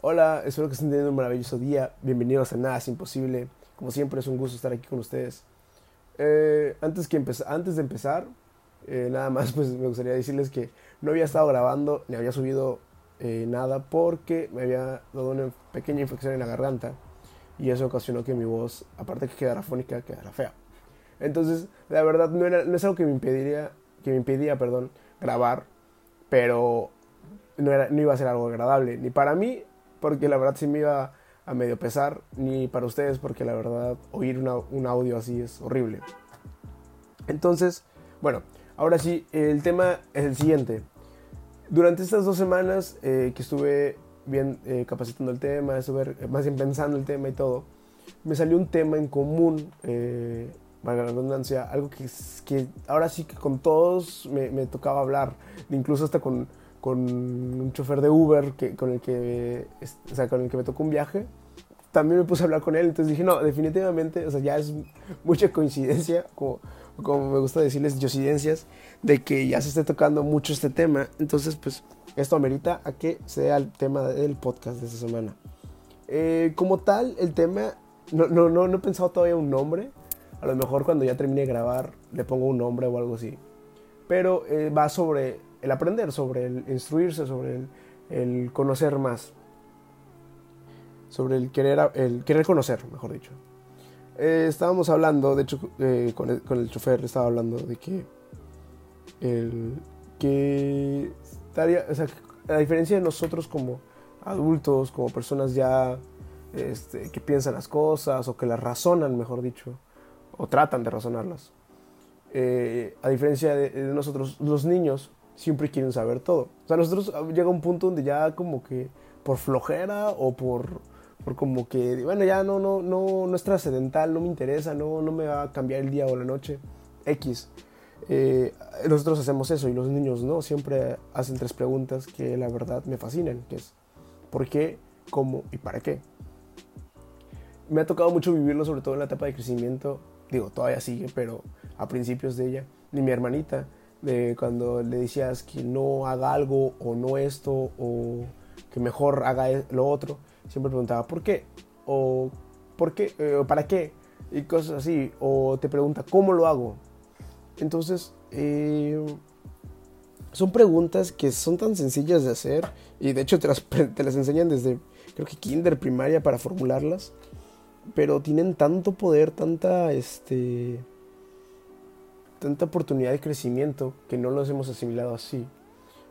Hola, espero que estén teniendo un maravilloso día. Bienvenidos a Nada es Imposible. Como siempre es un gusto estar aquí con ustedes. Eh, antes, que antes de empezar, eh, nada más pues me gustaría decirles que no había estado grabando ni había subido eh, nada porque me había dado una pequeña infección en la garganta y eso ocasionó que mi voz, aparte que quedara fónica, quedara fea. Entonces, la verdad no, era, no es algo que me impediría, que me impedía, perdón, grabar, pero no, era, no iba a ser algo agradable, ni para mí, porque la verdad sí me iba a medio pesar, ni para ustedes, porque la verdad oír un audio así es horrible. Entonces, bueno, ahora sí, el tema es el siguiente. Durante estas dos semanas eh, que estuve bien eh, capacitando el tema, estuve más bien pensando el tema y todo, me salió un tema en común, eh, valga la redundancia, algo que, que ahora sí que con todos me, me tocaba hablar, incluso hasta con con un chofer de Uber que, con, el que, o sea, con el que me tocó un viaje. También me puse a hablar con él, entonces dije, no, definitivamente, o sea, ya es mucha coincidencia, como, como me gusta decirles, coincidencias, de que ya se esté tocando mucho este tema. Entonces, pues, esto amerita a que sea el tema del podcast de esta semana. Eh, como tal, el tema, no, no, no, no he pensado todavía un nombre. A lo mejor cuando ya termine de grabar le pongo un nombre o algo así. Pero eh, va sobre el aprender, sobre el instruirse, sobre el, conocer más, sobre el querer, el querer conocer, mejor dicho. Eh, estábamos hablando, de hecho, eh, con, el, con, el, chofer estaba hablando de que, el, que estaría, o sea, a diferencia de nosotros como adultos, como personas ya este, que piensan las cosas o que las razonan, mejor dicho, o tratan de razonarlas. Eh, a diferencia de, nosotros, los niños siempre quieren saber todo. O sea, nosotros ah, llega un punto donde ya como que por flojera o por, por como que, bueno, ya no, no, no, no es trascendental, no me interesa, no, no me va a cambiar el día o la noche, X. Eh, nosotros hacemos eso y los niños no, siempre hacen tres preguntas que la verdad me fascinan, que es ¿por qué? ¿Cómo? ¿Y para qué? Me ha tocado mucho vivirlo, sobre todo en la etapa de crecimiento, digo, todavía sigue, pero a principios de ella, ni mi hermanita, de cuando le decías que no haga algo o no esto o que mejor haga e-, lo otro, siempre preguntaba ¿por qué? o ¿por qué? Eh, o ¿para qué? y cosas así, o te pregunta ¿cómo lo hago? Entonces, eh, son preguntas que son tan sencillas de hacer y de hecho te las, te las enseñan desde creo que kinder, primaria para formularlas, pero tienen tanto poder, tanta este tanta oportunidad de crecimiento que no los hemos asimilado así.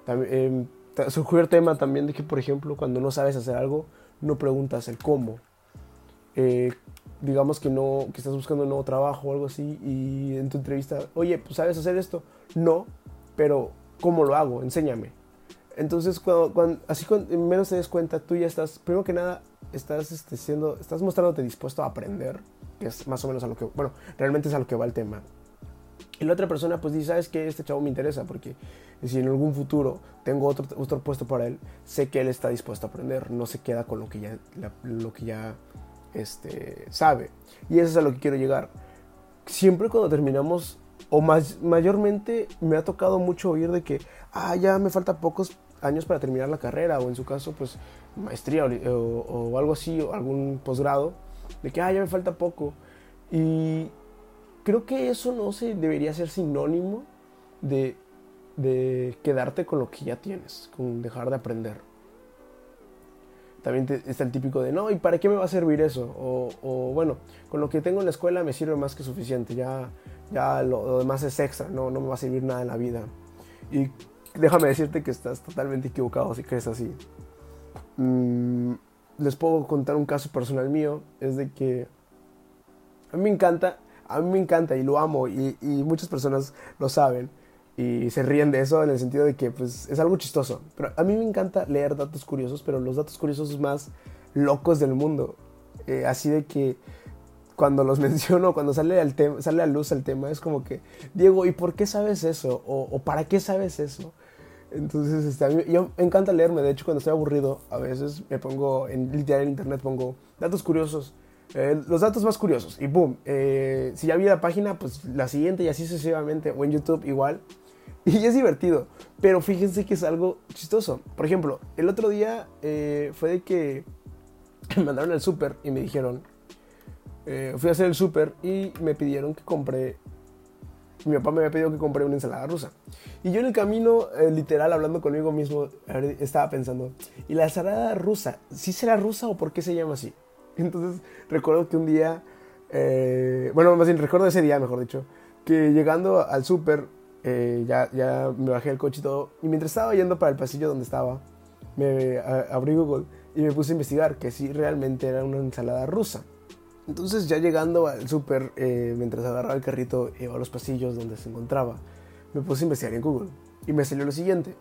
También, eh, surgió el tema también de que, por ejemplo, cuando no sabes hacer algo, no preguntas el cómo. Eh, digamos que no que estás buscando un nuevo trabajo o algo así y en tu entrevista, oye, pues sabes hacer esto. No, pero ¿cómo lo hago? Enséñame. Entonces, cuando, así cuando menos te des cuenta, tú ya estás, primero que nada, estás este, siendo, estás mostrándote dispuesto a aprender, que es más o menos a lo que, bueno, realmente es a lo que va el tema. Y la otra persona pues dice, ¿sabes qué? Este chavo me interesa porque si en algún futuro tengo otro, otro puesto para él, sé que él está dispuesto a aprender, no se queda con lo que ya, lo que ya este, sabe. Y eso es a lo que quiero llegar. Siempre cuando terminamos, o más, mayormente me ha tocado mucho oír de que, ah, ya me falta pocos años para terminar la carrera, o en su caso, pues maestría o, o algo así, o algún posgrado, de que, ah, ya me falta poco. Y creo que eso no se debería ser sinónimo de, quedarte con lo que ya tienes, con dejar de aprender. También está el típico de, no, ¿y para qué me va a servir eso? O, bueno, con lo que tengo en la escuela me sirve más que suficiente, ya, ya lo, demás es extra, no, no me va a servir nada en la vida. Y déjame decirte que estás totalmente equivocado si crees así. Mm, les puedo contar un caso personal mío, es de que a mí me encanta a mí me encanta y lo amo y, muchas personas lo saben y se ríen de eso en el sentido de que pues, es algo chistoso. Pero a mí me encanta leer datos curiosos, pero los datos curiosos más locos del mundo. Eh, así de que cuando los menciono, cuando sale, al sale a luz el tema, es como que, Diego, ¿y por qué sabes eso? ¿O, para qué sabes eso? Entonces, este, a mí, yo me encanta leerme. De hecho, cuando estoy aburrido, a veces me pongo en literal en internet, pongo datos curiosos eh, los datos más curiosos y boom, eh, si ya vi la página, pues la siguiente y así sucesivamente, o en YouTube igual. Y es divertido. Pero fíjense que es algo chistoso. Por ejemplo, el otro día eh, fue de que me mandaron al súper y me dijeron, eh, fui a hacer el súper y me pidieron que compre, mi papá me había pedido que compre una ensalada rusa. Y yo en el camino, eh, literal, hablando conmigo mismo, estaba pensando, ¿y la ensalada rusa, sí será rusa o por qué se llama así? Entonces recuerdo que un día, bueno, más bien recuerdo ese día, mejor dicho, que llegando al súper, ya, ya me bajé el coche y todo, y mientras estaba yendo para el pasillo donde estaba, me abrí Google y me puse a investigar que sí realmente era una ensalada rusa. Entonces ya llegando al súper, eh, mientras agarraba el carrito y iba a los pasillos donde se encontraba, me puse a investigar en Google y me salió lo siguiente,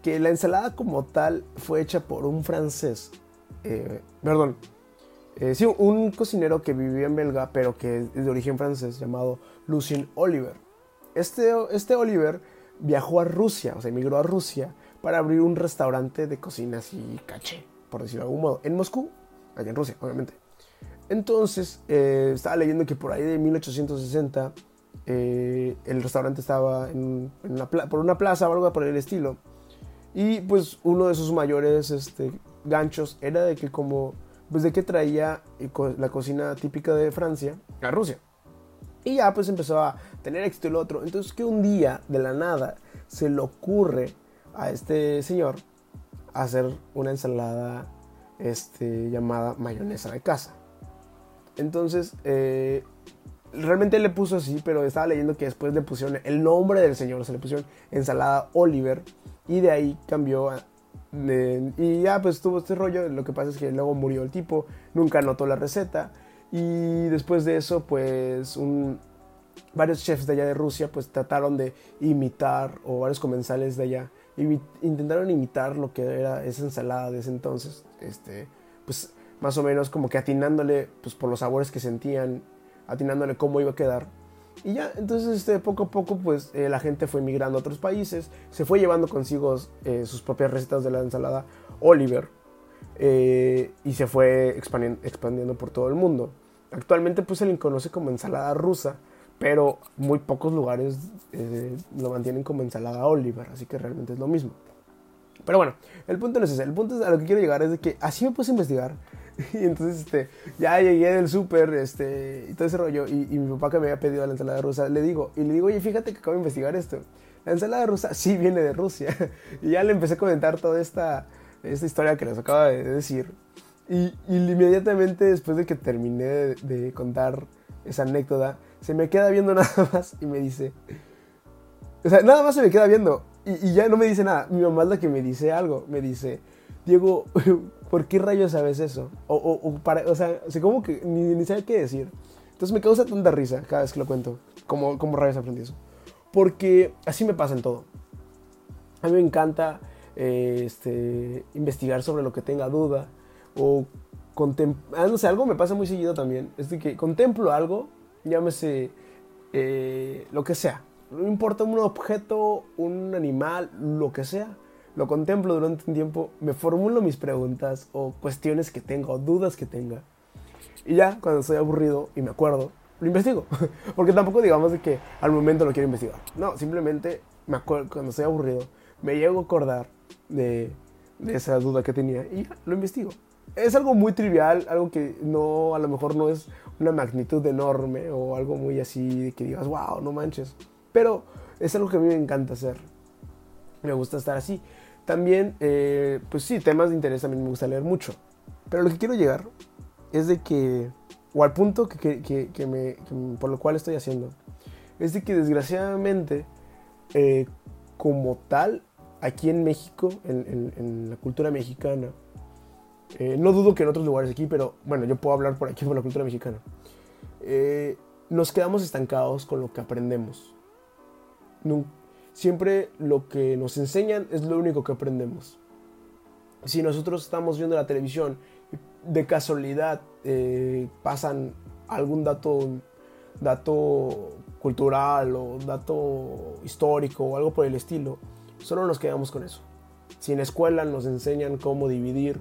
que la ensalada como tal fue hecha por un francés, eh, perdón, eh, sí, un cocinero que vivía en Belga, pero que es de origen francés, llamado Lucien Oliver. Este, este Oliver viajó a Rusia, o sea, emigró a Rusia para abrir un restaurante de cocina así caché por decirlo de algún modo, en Moscú, allá en Rusia, obviamente. Entonces, eh, estaba leyendo que por ahí de 1860 eh, el restaurante estaba en, por una plaza o algo por el estilo. Y pues uno de sus mayores este, ganchos era de que como, pues de que traía eh, la cocina típica de Francia a Rusia. Y ya pues empezó a tener éxito el otro. Entonces que un día de la nada se le ocurre a este señor hacer una ensalada este, llamada mayonesa de casa. Entonces, eh, realmente le puso así, pero estaba leyendo que después le pusieron el nombre del señor, se le pusieron ensalada Oliver y de ahí cambió y ya pues tuvo este rollo, lo que pasa es que luego murió el tipo, nunca anotó la receta y después de eso pues varios chefs de allá de Rusia pues trataron de imitar o varios comensales de allá intentaron imitar lo que era esa ensalada de ese entonces, este, pues más o menos como que atinándole pues por los sabores que sentían, atinándole cómo iba a quedar. Y ya, entonces este, poco a poco pues eh, la gente fue migrando a otros países, se fue llevando consigo eh, sus propias recetas de la ensalada Oliver eh, y se fue expandiendo, expandiendo por todo el mundo. Actualmente pues se le conoce como ensalada rusa pero muy pocos lugares lo mantienen como ensalada Oliver, así que realmente es lo mismo. Pero bueno, el punto no es ese, el punto a lo que quiero llegar es de que así me puse a investigar. Y entonces este, ya llegué del súper este, y todo ese rollo. Y, mi papá que me había pedido la ensalada rusa, le digo, y le digo, oye, fíjate que acabo de investigar esto. La ensalada rusa sí viene de Rusia. Y ya le empecé a comentar toda esta, esta historia que les acaba de decir. Y, inmediatamente después de que terminé de contar esa anécdota, se me queda viendo nada más y me dice, o sea, nada más se me queda viendo y, ya no me dice nada. Mi mamá es la que me dice algo, me dice, Diego, ¿por qué rayos sabes eso? O, o, para, o sea, como que ni, ni sabe qué decir. Entonces me causa tanta risa cada vez que lo cuento. ¿Cómo, cómo rayos aprendí eso? Porque así me pasa en todo. A mí me encanta eh, este, investigar sobre lo que tenga duda. O contemplar. Ah, no sé, algo me pasa muy seguido también. Es de que contemplo algo llámese eh, lo que sea. No importa un objeto, un animal, lo que sea. Lo contemplo durante un tiempo, me formulo mis preguntas o cuestiones que tenga o dudas que tenga. Y ya, cuando estoy aburrido y me acuerdo, lo investigo. Porque tampoco digamos que al momento lo quiero investigar. No, simplemente me cuando estoy aburrido, me llego a acordar de, de esa duda que tenía y ya, lo investigo es algo muy trivial, algo que no, a lo mejor no es una magnitud enorme o algo muy así que digas, wow, no manches. Pero es algo que a mí me encanta hacer. Me gusta estar así. También, eh, pues sí, temas de interés también me gusta leer mucho. Pero lo que quiero llegar es de que, o al punto que, que, me, por lo cual estoy haciendo, es de que desgraciadamente, eh, como tal, aquí en México, en la cultura mexicana, eh, no dudo que en otros lugares aquí, pero bueno, yo puedo hablar por aquí por la cultura mexicana. Nos quedamos estancados con lo que aprendemos. Siempre lo que nos enseñan es lo único que aprendemos. Si nosotros estamos viendo la televisión de casualidad eh, pasan algún dato, dato cultural o dato histórico o algo por el estilo, solo nos quedamos con eso. Si en la escuela nos enseñan cómo dividir,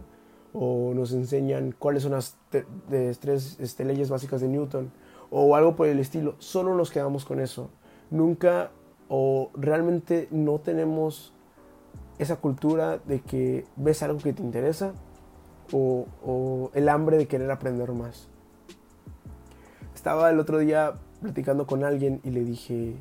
o nos enseñan cuáles son las tres este, leyes básicas de Newton o algo por el estilo. Solo nos quedamos con eso. Nunca o realmente no tenemos esa cultura de que ves algo que te interesa o, el hambre de querer aprender más. Estaba el otro día platicando con alguien y le dije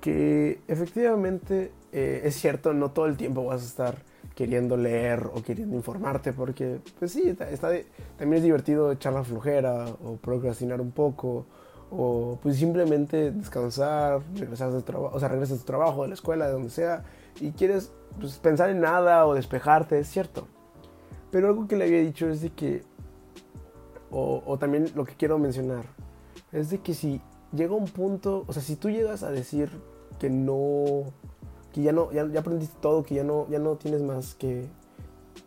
que efectivamente eh, es cierto, no todo el tiempo vas a estar queriendo leer o queriendo informarte porque, pues sí, también es divertido echar la flojera o procrastinar un poco o pues simplemente descansar, regresar de trabajo, o sea, regresas de trabajo, de la escuela, de donde sea y quieres pues, pensar en nada o despejarte, es cierto. Pero algo que le había dicho es de que, o, o también lo que quiero mencionar, es de que si llega un punto, o sea, si tú llegas a decir que no, que ya no, ya, aprendiste todo, que ya no, ya no tienes más que,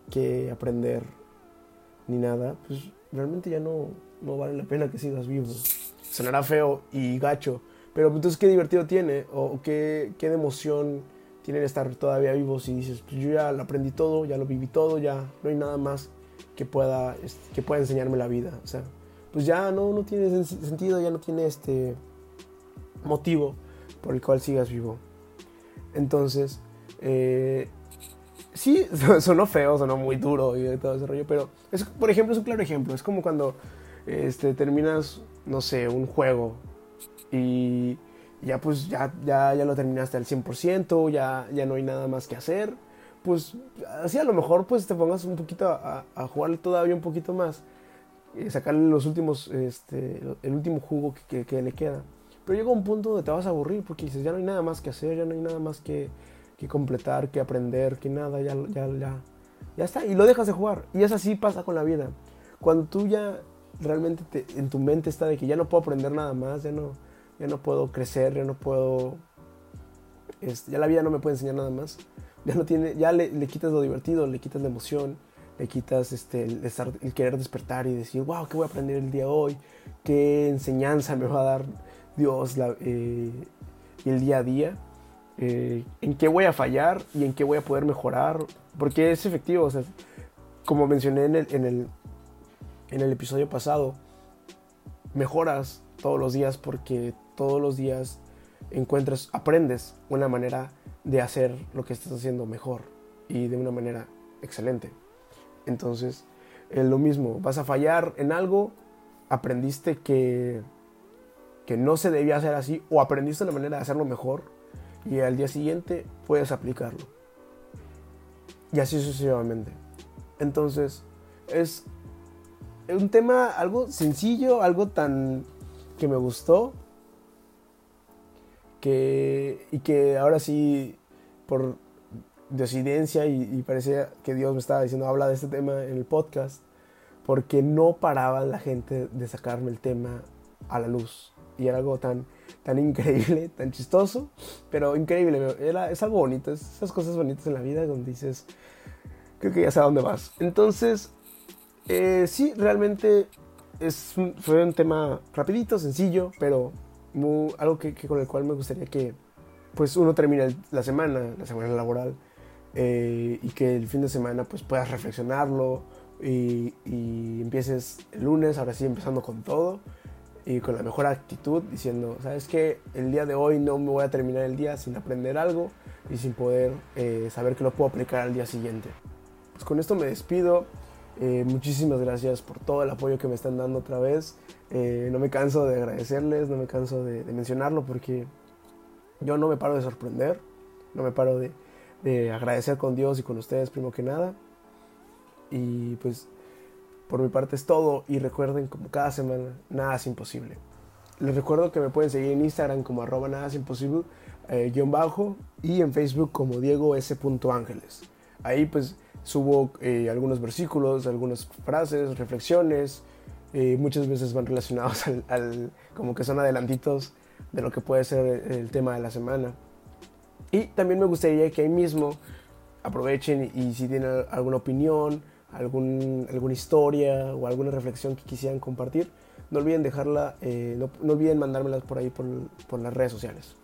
que aprender ni nada, pues realmente ya no, no vale la pena que sigas vivo. Sonará feo y gacho, pero entonces qué divertido tiene o qué, qué de emoción tiene estar todavía vivos y dices, pues yo ya lo aprendí todo, ya lo viví todo, ya no hay nada más que pueda, que pueda enseñarme la vida. O sea, pues ya no, no tiene sentido, ya no tiene este motivo por el cual sigas vivo. Entonces, eh, sí, sonó feo, sonó muy duro y todo ese rollo, pero es, por ejemplo, es un claro ejemplo. Es como cuando este, terminas, no sé, un juego y ya pues ya, ya, ya lo terminaste al 100%, ya, ya no hay nada más que hacer. Pues así a lo mejor pues te pongas un poquito a, a jugar todavía un poquito más. Y sacarle los últimos, este, el último jugo que, que le queda. Pero llega un punto donde te vas a aburrir porque dices, ya no hay nada más que hacer, ya no hay nada más que, que completar, que aprender, que nada, ya, ya, ya, ya está. Y lo dejas de jugar. Y es así pasa con la vida. Cuando tú ya realmente te, en tu mente está de que ya no puedo aprender nada más, ya no, ya no puedo crecer, ya no puedo... Ya la vida no me puede enseñar nada más. Ya, no tiene, ya le, quitas lo divertido, le quitas la emoción, le quitas este, el, querer despertar y decir, wow, ¿qué voy a aprender el día de hoy? ¿Qué enseñanza me va a dar Dios la, eh, el día a día, eh, en qué voy a fallar y en qué voy a poder mejorar, porque es efectivo, o sea, como mencioné en el, en el episodio pasado, mejoras todos los días porque todos los días encuentras, aprendes una manera de hacer lo que estás haciendo mejor y de una manera excelente. Entonces, es lo mismo, vas a fallar en algo, aprendiste que que no se debía hacer así o aprendiste la manera de hacerlo mejor y al día siguiente puedes aplicarlo. Y así sucesivamente. Entonces, es un tema algo sencillo, algo tan que me gustó que, y que ahora sí, por decidencia y, parecía que Dios me estaba diciendo, habla de este tema en el podcast, porque no paraba la gente de sacarme el tema a la luz y era algo tan, tan increíble, tan chistoso, pero increíble. Era, es algo bonito, es esas cosas bonitas en la vida donde dices, creo que ya sé a dónde vas. Entonces, eh, sí, realmente es fue un tema rapidito, sencillo, pero algo que, con el cual me gustaría que pues uno termine la semana, la semana laboral, eh, y que el fin de semana pues puedas reflexionarlo y, y empieces el lunes, ahora sí empezando con todo y con la mejor actitud, diciendo, sabes que el día de hoy no me voy a terminar el día sin aprender algo y sin poder eh, saber que lo puedo aplicar al día siguiente. Pues con esto me despido. Eh, muchísimas gracias por todo el apoyo que me están dando otra vez. Eh, no me canso de agradecerles, no me canso de, mencionarlo porque yo no me paro de sorprender, no me paro de, de agradecer con Dios y con ustedes primero que nada. Y pues por mi parte es todo y recuerden como cada semana, nada es imposible. Les recuerdo que me pueden seguir en Instagram como arroba nada es imposible, eh, guion bajo, y en Facebook como Diego S. Ángeles. Ahí pues subo eh, algunos versículos, algunas frases, reflexiones, eh, muchas veces van relacionados al, como que son adelantitos de lo que puede ser el tema de la semana. Y también me gustaría que ahí mismo aprovechen y si tienen alguna opinión, algún, alguna historia o alguna reflexión que quisieran compartir, no olviden dejarla, eh, no, olviden mandármelas por ahí por, por las redes sociales.